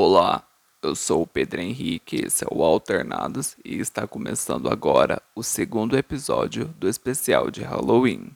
Olá, eu sou o Pedro Henrique, esse é o Alternados e está começando agora o segundo episódio do especial de Halloween.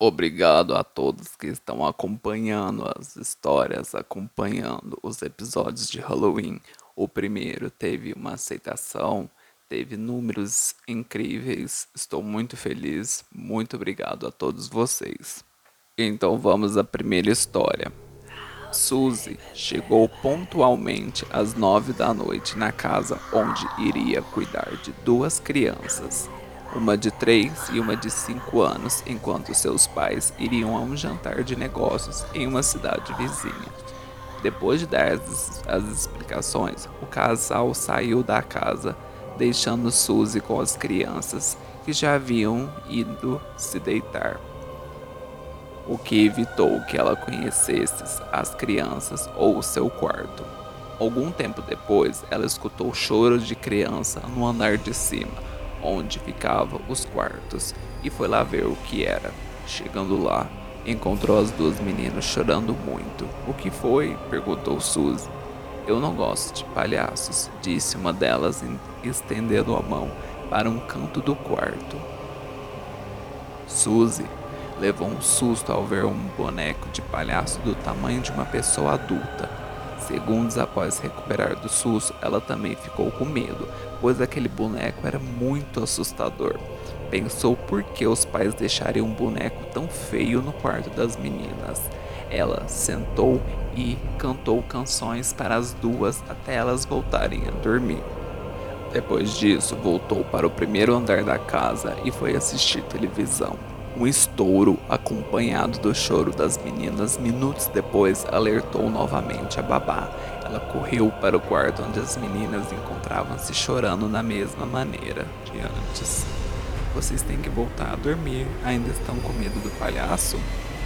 Obrigado a todos que estão acompanhando as histórias, acompanhando os episódios de Halloween. O primeiro teve uma aceitação, teve números incríveis. Estou muito feliz. Muito obrigado a todos vocês. Então vamos à primeira história. Suzy chegou pontualmente às nove da noite na casa onde iria cuidar de duas crianças uma de três e uma de cinco anos, enquanto seus pais iriam a um jantar de negócios em uma cidade vizinha. Depois de dar as, as explicações, o casal saiu da casa, deixando Suzy com as crianças que já haviam ido se deitar, o que evitou que ela conhecesse as crianças ou seu quarto. Algum tempo depois, ela escutou choros de criança no andar de cima onde ficavam os quartos e foi lá ver o que era. Chegando lá, encontrou as duas meninas chorando muito. O que foi? perguntou Suzy. Eu não gosto de palhaços, disse uma delas, estendendo a mão para um canto do quarto. Suzy levou um susto ao ver um boneco de palhaço do tamanho de uma pessoa adulta Segundos após recuperar do susto, ela também ficou com medo, pois aquele boneco era muito assustador. Pensou por que os pais deixariam um boneco tão feio no quarto das meninas. Ela sentou e cantou canções para as duas até elas voltarem a dormir. Depois disso, voltou para o primeiro andar da casa e foi assistir televisão. Um estouro, acompanhado do choro das meninas, minutos depois alertou novamente a babá. Ela correu para o quarto onde as meninas encontravam-se chorando da mesma maneira que antes. Vocês têm que voltar a dormir. Ainda estão com medo do palhaço?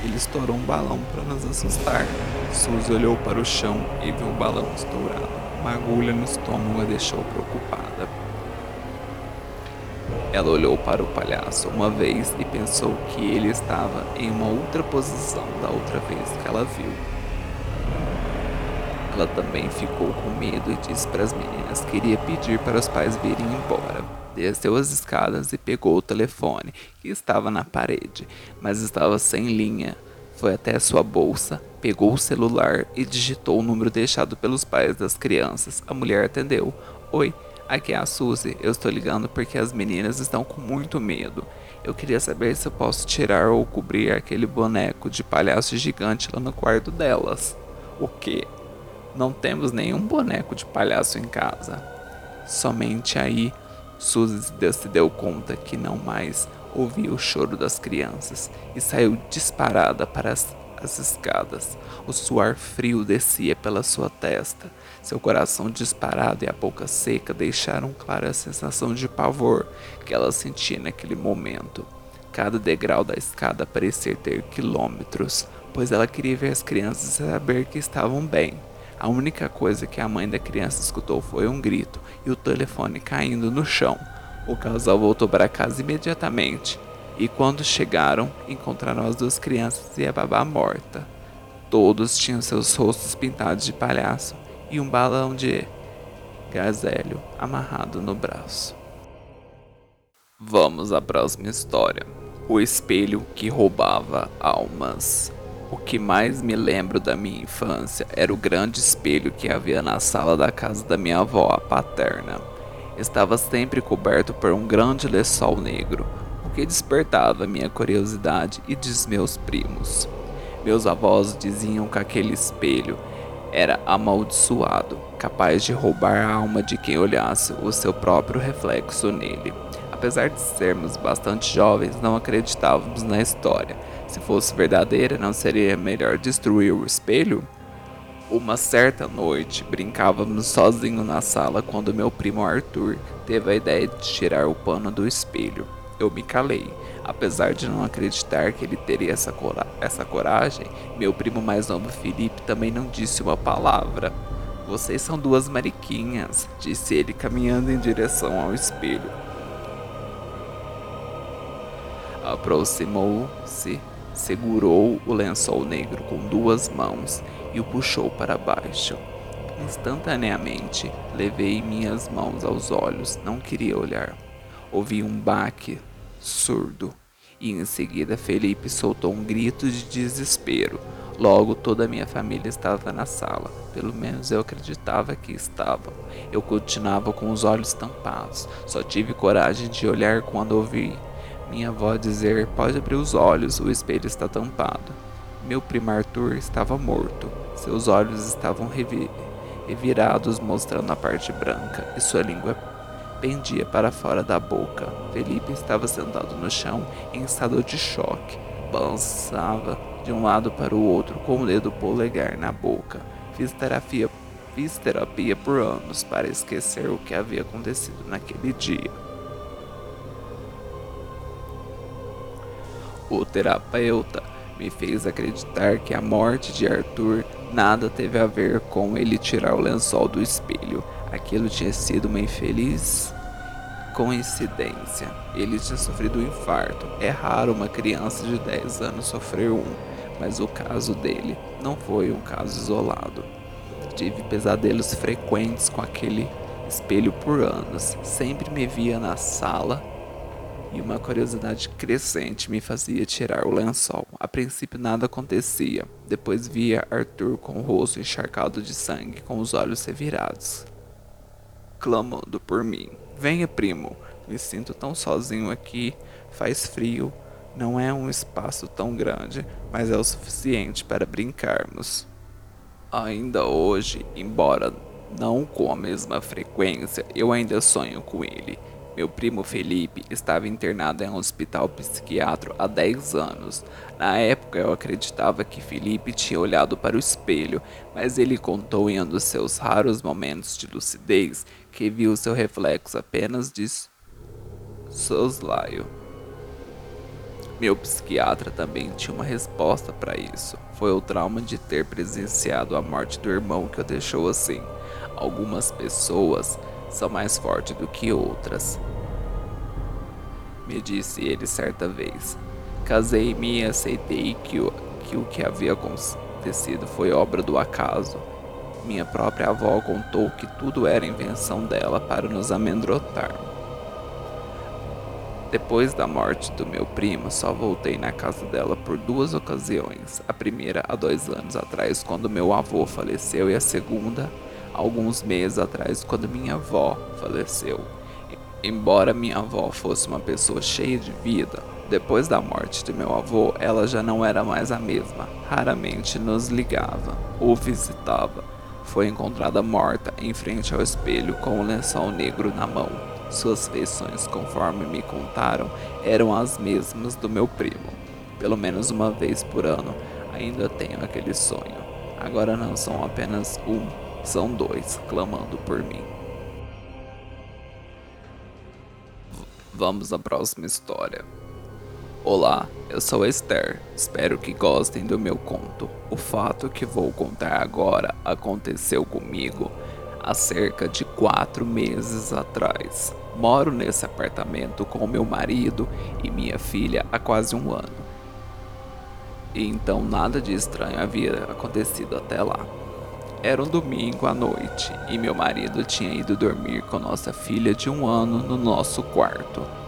Ele estourou um balão para nos assustar. Suzy olhou para o chão e viu o balão estourado. Uma agulha no estômago a deixou preocupada. Ela olhou para o palhaço uma vez e pensou que ele estava em uma outra posição da outra vez que ela viu. Ela também ficou com medo e disse para as meninas que iria pedir para os pais virem embora. Desceu as escadas e pegou o telefone, que estava na parede, mas estava sem linha. Foi até sua bolsa, pegou o celular e digitou o número deixado pelos pais das crianças. A mulher atendeu. Oi, Aqui é a Suzy, eu estou ligando porque as meninas estão com muito medo. Eu queria saber se eu posso tirar ou cobrir aquele boneco de palhaço gigante lá no quarto delas. O que? Não temos nenhum boneco de palhaço em casa. Somente aí Suzy se deu conta que não mais ouvia o choro das crianças e saiu disparada para as, as escadas. O suor frio descia pela sua testa seu coração disparado e a boca seca deixaram clara a sensação de pavor que ela sentia naquele momento. Cada degrau da escada parecia ter quilômetros, pois ela queria ver as crianças e saber que estavam bem. A única coisa que a mãe da criança escutou foi um grito e o telefone caindo no chão. O casal voltou para casa imediatamente e, quando chegaram, encontraram as duas crianças e a babá morta. Todos tinham seus rostos pintados de palhaço e um balão de gás amarrado no braço. Vamos à próxima história. O espelho que roubava almas. O que mais me lembro da minha infância era o grande espelho que havia na sala da casa da minha avó paterna. Estava sempre coberto por um grande lençol negro, o que despertava minha curiosidade e dos meus primos. Meus avós diziam que aquele espelho era amaldiçoado, capaz de roubar a alma de quem olhasse o seu próprio reflexo nele. Apesar de sermos bastante jovens, não acreditávamos na história. Se fosse verdadeira, não seria melhor destruir o espelho? Uma certa noite, brincávamos sozinho na sala quando meu primo Arthur teve a ideia de tirar o pano do espelho. Eu me calei. Apesar de não acreditar que ele teria essa, cora essa coragem, meu primo mais novo Felipe também não disse uma palavra. Vocês são duas mariquinhas, disse ele caminhando em direção ao espelho. Aproximou-se, segurou o lençol negro com duas mãos e o puxou para baixo. Instantaneamente, levei minhas mãos aos olhos, não queria olhar. Ouvi um baque surdo e em seguida Felipe soltou um grito de desespero. Logo toda a minha família estava na sala, pelo menos eu acreditava que estavam. Eu continuava com os olhos tampados, só tive coragem de olhar quando ouvi minha avó dizer: Pode abrir os olhos, o espelho está tampado. Meu primo Arthur estava morto, seus olhos estavam revirados, mostrando a parte branca, e sua língua pendia para fora da boca. Felipe estava sentado no chão em estado de choque. Balançava de um lado para o outro com o dedo polegar na boca. Fiz terapia, fiz terapia por anos para esquecer o que havia acontecido naquele dia. O terapeuta me fez acreditar que a morte de Arthur nada teve a ver com ele tirar o lençol do espelho. Aquilo tinha sido uma infeliz coincidência. Ele tinha sofrido um infarto. É raro uma criança de 10 anos sofrer um, mas o caso dele não foi um caso isolado. Tive pesadelos frequentes com aquele espelho por anos. Sempre me via na sala e uma curiosidade crescente me fazia tirar o lençol. A princípio nada acontecia. Depois via Arthur com o rosto encharcado de sangue, com os olhos revirados clamando por mim. Venha, primo, me sinto tão sozinho aqui, faz frio, não é um espaço tão grande, mas é o suficiente para brincarmos. Ainda hoje, embora não com a mesma frequência, eu ainda sonho com ele. Meu primo Felipe estava internado em um hospital psiquiátrico há 10 anos. Na época eu acreditava que Felipe tinha olhado para o espelho, mas ele contou em um dos seus raros momentos de lucidez que viu seu reflexo apenas de soslaio. Meu psiquiatra também tinha uma resposta para isso. Foi o trauma de ter presenciado a morte do irmão que o deixou assim. Algumas pessoas são mais fortes do que outras. Me disse ele certa vez. Casei-me e aceitei que o, que o que havia acontecido foi obra do acaso. Minha própria avó contou que tudo era invenção dela para nos amedrontar. Depois da morte do meu primo, só voltei na casa dela por duas ocasiões. A primeira há dois anos atrás, quando meu avô faleceu, e a segunda alguns meses atrás, quando minha avó faleceu. Embora minha avó fosse uma pessoa cheia de vida, depois da morte de meu avô, ela já não era mais a mesma. Raramente nos ligava ou visitava. Foi encontrada morta em frente ao espelho com um lençol negro na mão. Suas feições, conforme me contaram, eram as mesmas do meu primo. Pelo menos uma vez por ano, ainda tenho aquele sonho. Agora não são apenas um, são dois clamando por mim. Vamos à próxima história. Olá, eu sou Esther. Espero que gostem do meu conto. O fato que vou contar agora aconteceu comigo há cerca de quatro meses atrás. Moro nesse apartamento com meu marido e minha filha há quase um ano. E então nada de estranho havia acontecido até lá. Era um domingo à noite e meu marido tinha ido dormir com nossa filha de um ano no nosso quarto.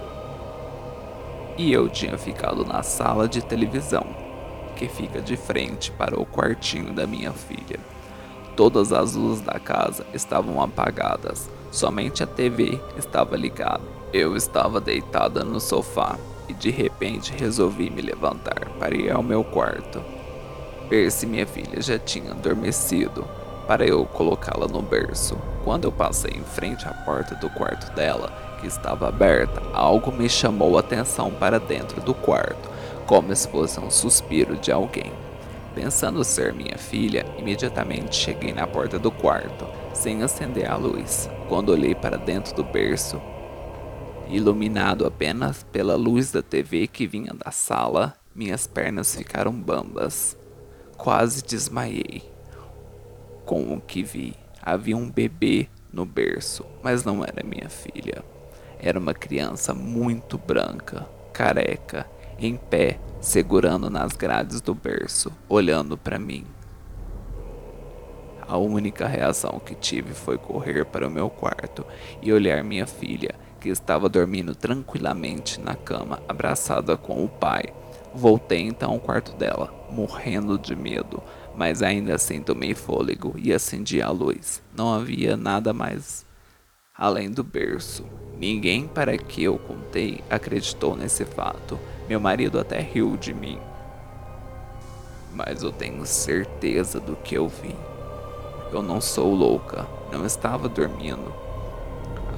E eu tinha ficado na sala de televisão, que fica de frente para o quartinho da minha filha. Todas as luzes da casa estavam apagadas, somente a TV estava ligada. Eu estava deitada no sofá e de repente resolvi me levantar para ir ao meu quarto, ver se minha filha já tinha adormecido para eu colocá-la no berço. Quando eu passei em frente à porta do quarto dela, que estava aberta, algo me chamou a atenção para dentro do quarto, como se fosse um suspiro de alguém. Pensando ser minha filha, imediatamente cheguei na porta do quarto, sem acender a luz. Quando olhei para dentro do berço, Iluminado apenas pela luz da TV que vinha da sala, minhas pernas ficaram bambas. Quase desmaiei. Com o que vi, havia um bebê no berço, mas não era minha filha. Era uma criança muito branca, careca, em pé, segurando nas grades do berço, olhando para mim. A única reação que tive foi correr para o meu quarto e olhar minha filha, que estava dormindo tranquilamente na cama, abraçada com o pai. Voltei então ao quarto dela, morrendo de medo, mas ainda assim tomei fôlego e acendi a luz. Não havia nada mais além do berço. Ninguém para que eu contei acreditou nesse fato. Meu marido até riu de mim. Mas eu tenho certeza do que eu vi. Eu não sou louca, não estava dormindo.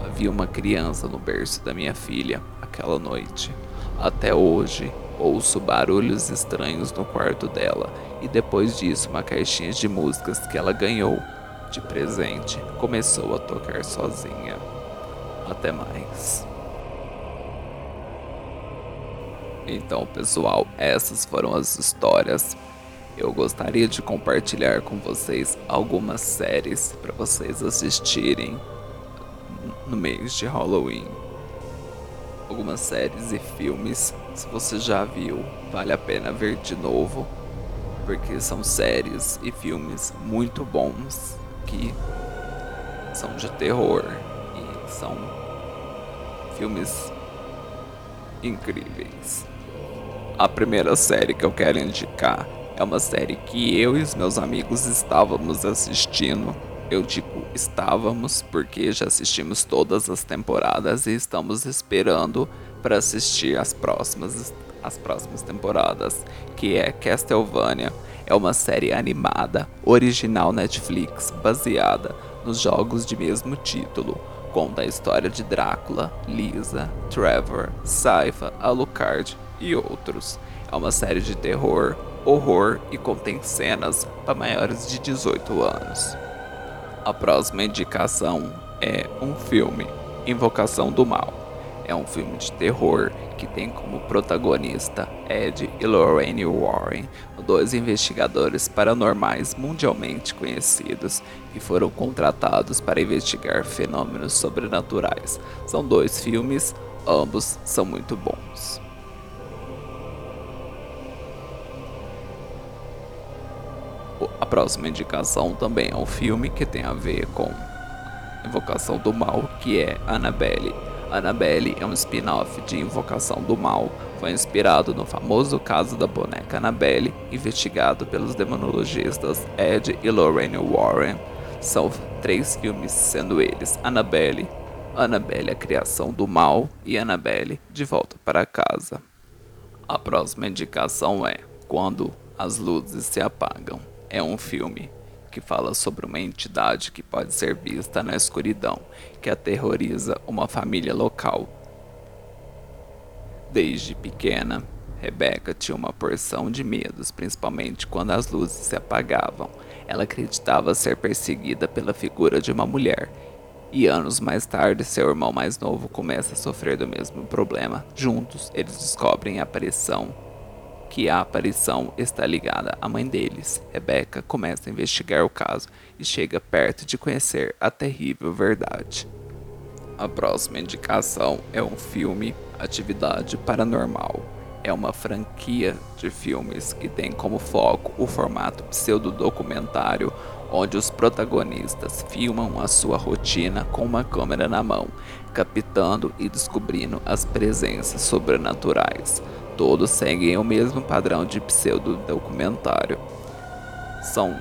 Havia uma criança no berço da minha filha aquela noite. Até hoje, ouço barulhos estranhos no quarto dela e depois disso uma caixinha de músicas que ela ganhou de presente começou a tocar sozinha. Até mais. Então, pessoal, essas foram as histórias. Eu gostaria de compartilhar com vocês algumas séries para vocês assistirem no mês de Halloween. Algumas séries e filmes, se você já viu, vale a pena ver de novo, porque são séries e filmes muito bons que são de terror e são filmes incríveis. A primeira série que eu quero indicar é uma série que eu e os meus amigos estávamos assistindo. Eu digo estávamos porque já assistimos todas as temporadas e estamos esperando para assistir as próximas as próximas temporadas, que é Castlevania. É uma série animada, original Netflix, baseada nos jogos de mesmo título. Conta a história de Drácula, Lisa, Trevor, Saifa, Alucard e outros. É uma série de terror, horror e contém cenas para maiores de 18 anos. A próxima indicação é um filme, Invocação do Mal. É um filme de terror que tem como protagonista Ed e Lorraine Warren, dois investigadores paranormais mundialmente conhecidos que foram contratados para investigar fenômenos sobrenaturais. São dois filmes, ambos são muito bons. A próxima indicação também é um filme que tem a ver com Invocação do Mal, que é Annabelle. Annabelle é um spin-off de Invocação do Mal. Foi inspirado no famoso caso da boneca Annabelle, investigado pelos demonologistas Ed e Lorraine Warren. São três filmes, sendo eles Annabelle, Annabelle a Criação do Mal e Annabelle de Volta para Casa. A próxima indicação é Quando as Luzes se Apagam é um filme que fala sobre uma entidade que pode ser vista na escuridão, que aterroriza uma família local. Desde pequena, Rebecca tinha uma porção de medos, principalmente quando as luzes se apagavam. Ela acreditava ser perseguida pela figura de uma mulher. E anos mais tarde, seu irmão mais novo começa a sofrer do mesmo problema. Juntos, eles descobrem a aparição que a aparição está ligada à mãe deles. Rebecca começa a investigar o caso e chega perto de conhecer a terrível verdade. A próxima indicação é um filme Atividade Paranormal. É uma franquia de filmes que tem como foco o formato pseudo-documentário, onde os protagonistas filmam a sua rotina com uma câmera na mão, captando e descobrindo as presenças sobrenaturais todos seguem o mesmo padrão de pseudo-documentário. São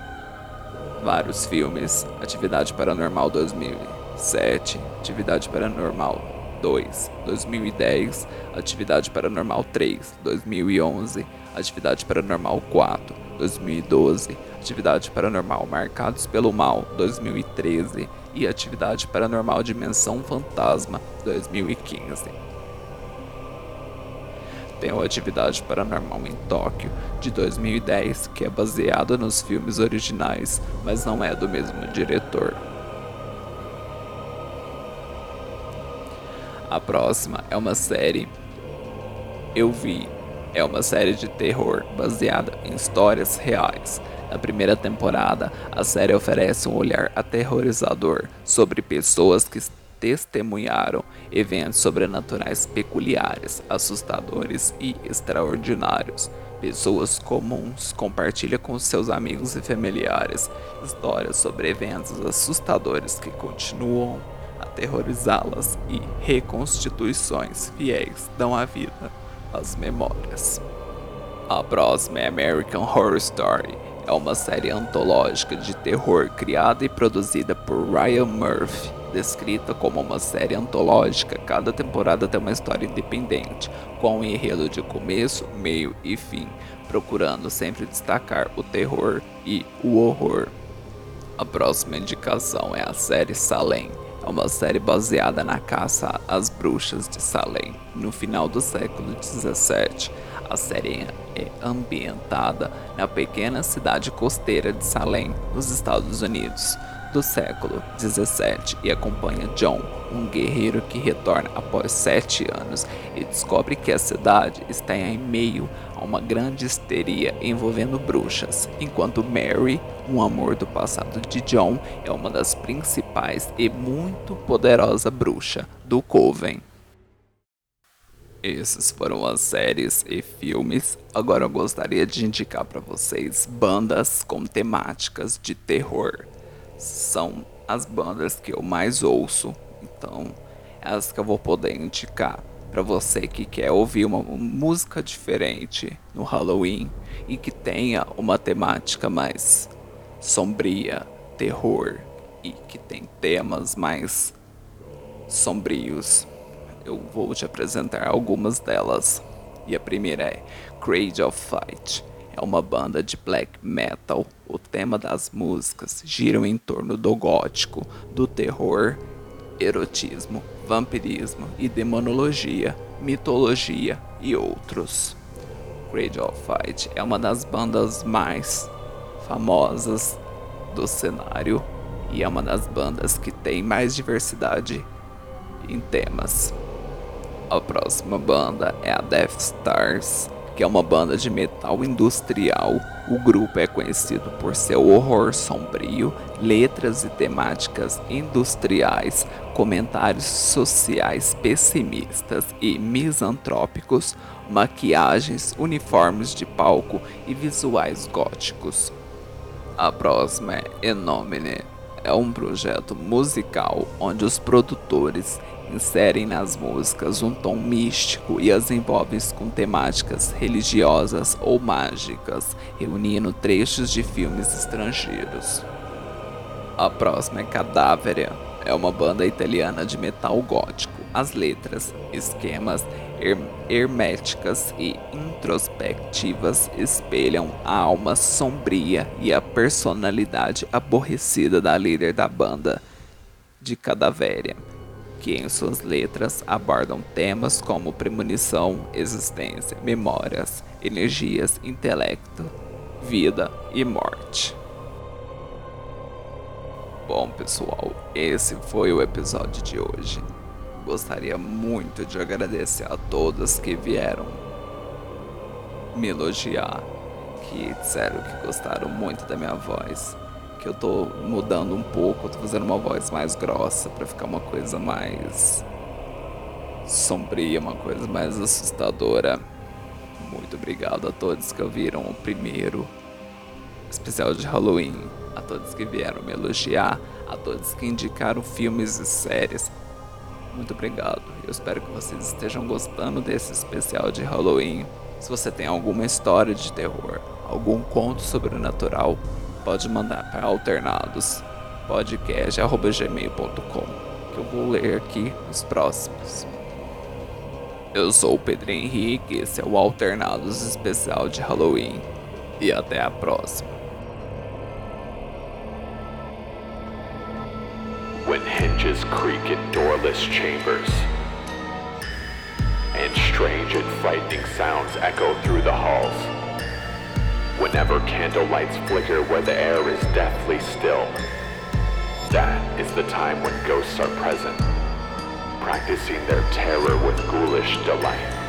vários filmes: Atividade Paranormal 2007, Atividade Paranormal 2, 2010, Atividade Paranormal 3, 2011, Atividade Paranormal 4, 2012, Atividade Paranormal Marcados pelo Mal 2013 e Atividade Paranormal Dimensão Fantasma 2015 tem o Atividade Paranormal em Tóquio, de 2010, que é baseado nos filmes originais, mas não é do mesmo diretor. A próxima é uma série Eu Vi. É uma série de terror baseada em histórias reais. Na primeira temporada, a série oferece um olhar aterrorizador sobre pessoas que testemunharam eventos sobrenaturais peculiares, assustadores e extraordinários. Pessoas comuns compartilham com seus amigos e familiares histórias sobre eventos assustadores que continuam aterrorizá-las e reconstituições fiéis dão a vida às memórias. A próxima é American Horror Story. É uma série antológica de terror criada e produzida por Ryan Murphy descrita como uma série antológica, cada temporada tem uma história independente, com um enredo de começo, meio e fim, procurando sempre destacar o terror e o horror. A próxima indicação é a série Salem. É uma série baseada na caça às bruxas de Salem, no final do século 17. A série é ambientada na pequena cidade costeira de Salem, nos Estados Unidos do século 17 e acompanha John, um guerreiro que retorna após sete anos e descobre que a cidade está em meio a uma grande histeria envolvendo bruxas, enquanto Mary, um amor do passado de John, é uma das principais e muito poderosa bruxa do Coven. Esses foram as séries e filmes. Agora eu gostaria de indicar para vocês bandas com temáticas de terror são as bandas que eu mais ouço. Então, é as que eu vou poder indicar para você que quer ouvir uma música diferente no Halloween e que tenha uma temática mais sombria, terror e que tem temas mais sombrios. Eu vou te apresentar algumas delas. E a primeira é Cradle of Fight é uma banda de black metal. O tema das músicas gira em torno do gótico, do terror, erotismo, vampirismo e demonologia, mitologia e outros. Cradle of Fight é uma das bandas mais famosas do cenário e é uma das bandas que tem mais diversidade em temas. A próxima banda é a Death Stars que é uma banda de metal industrial. O grupo é conhecido por seu horror sombrio, letras e temáticas industriais, comentários sociais pessimistas e misantrópicos, maquiagens, uniformes de palco e visuais góticos. A próxima é Enomine. É um projeto musical onde os produtores inserem nas músicas um tom místico e as envolvem com temáticas religiosas ou mágicas, reunindo trechos de filmes estrangeiros. A próxima é Cadáveria, é uma banda italiana de metal gótico. As letras, esquemas her herméticas e introspectivas espelham a alma sombria e a personalidade aborrecida da líder da banda de Cadavéria que em suas letras abordam temas como premonição, existência, memórias, energias, intelecto, vida e morte. Bom, pessoal, esse foi o episódio de hoje. Gostaria muito de agradecer a todos que vieram me elogiar, que disseram que gostaram muito da minha voz que eu tô mudando um pouco, tô fazendo uma voz mais grossa para ficar uma coisa mais sombria, uma coisa mais assustadora. Muito obrigado a todos que ouviram o primeiro especial de Halloween, a todos que vieram me elogiar, a todos que indicaram filmes e séries. Muito obrigado. Eu espero que vocês estejam gostando desse especial de Halloween. Se você tem alguma história de terror, algum conto sobrenatural, pode mandar para alternadosPodcast@gmail.com que eu vou ler aqui os próximos. Eu sou o Pedro Henrique, esse é o Alternados especial de Halloween e até a próxima. When hinges creak in doorless chambers and strange and frightening sounds echo through the halls. Whenever candle lights flicker where the air is deathly still, that is the time when ghosts are present, practicing their terror with ghoulish delight.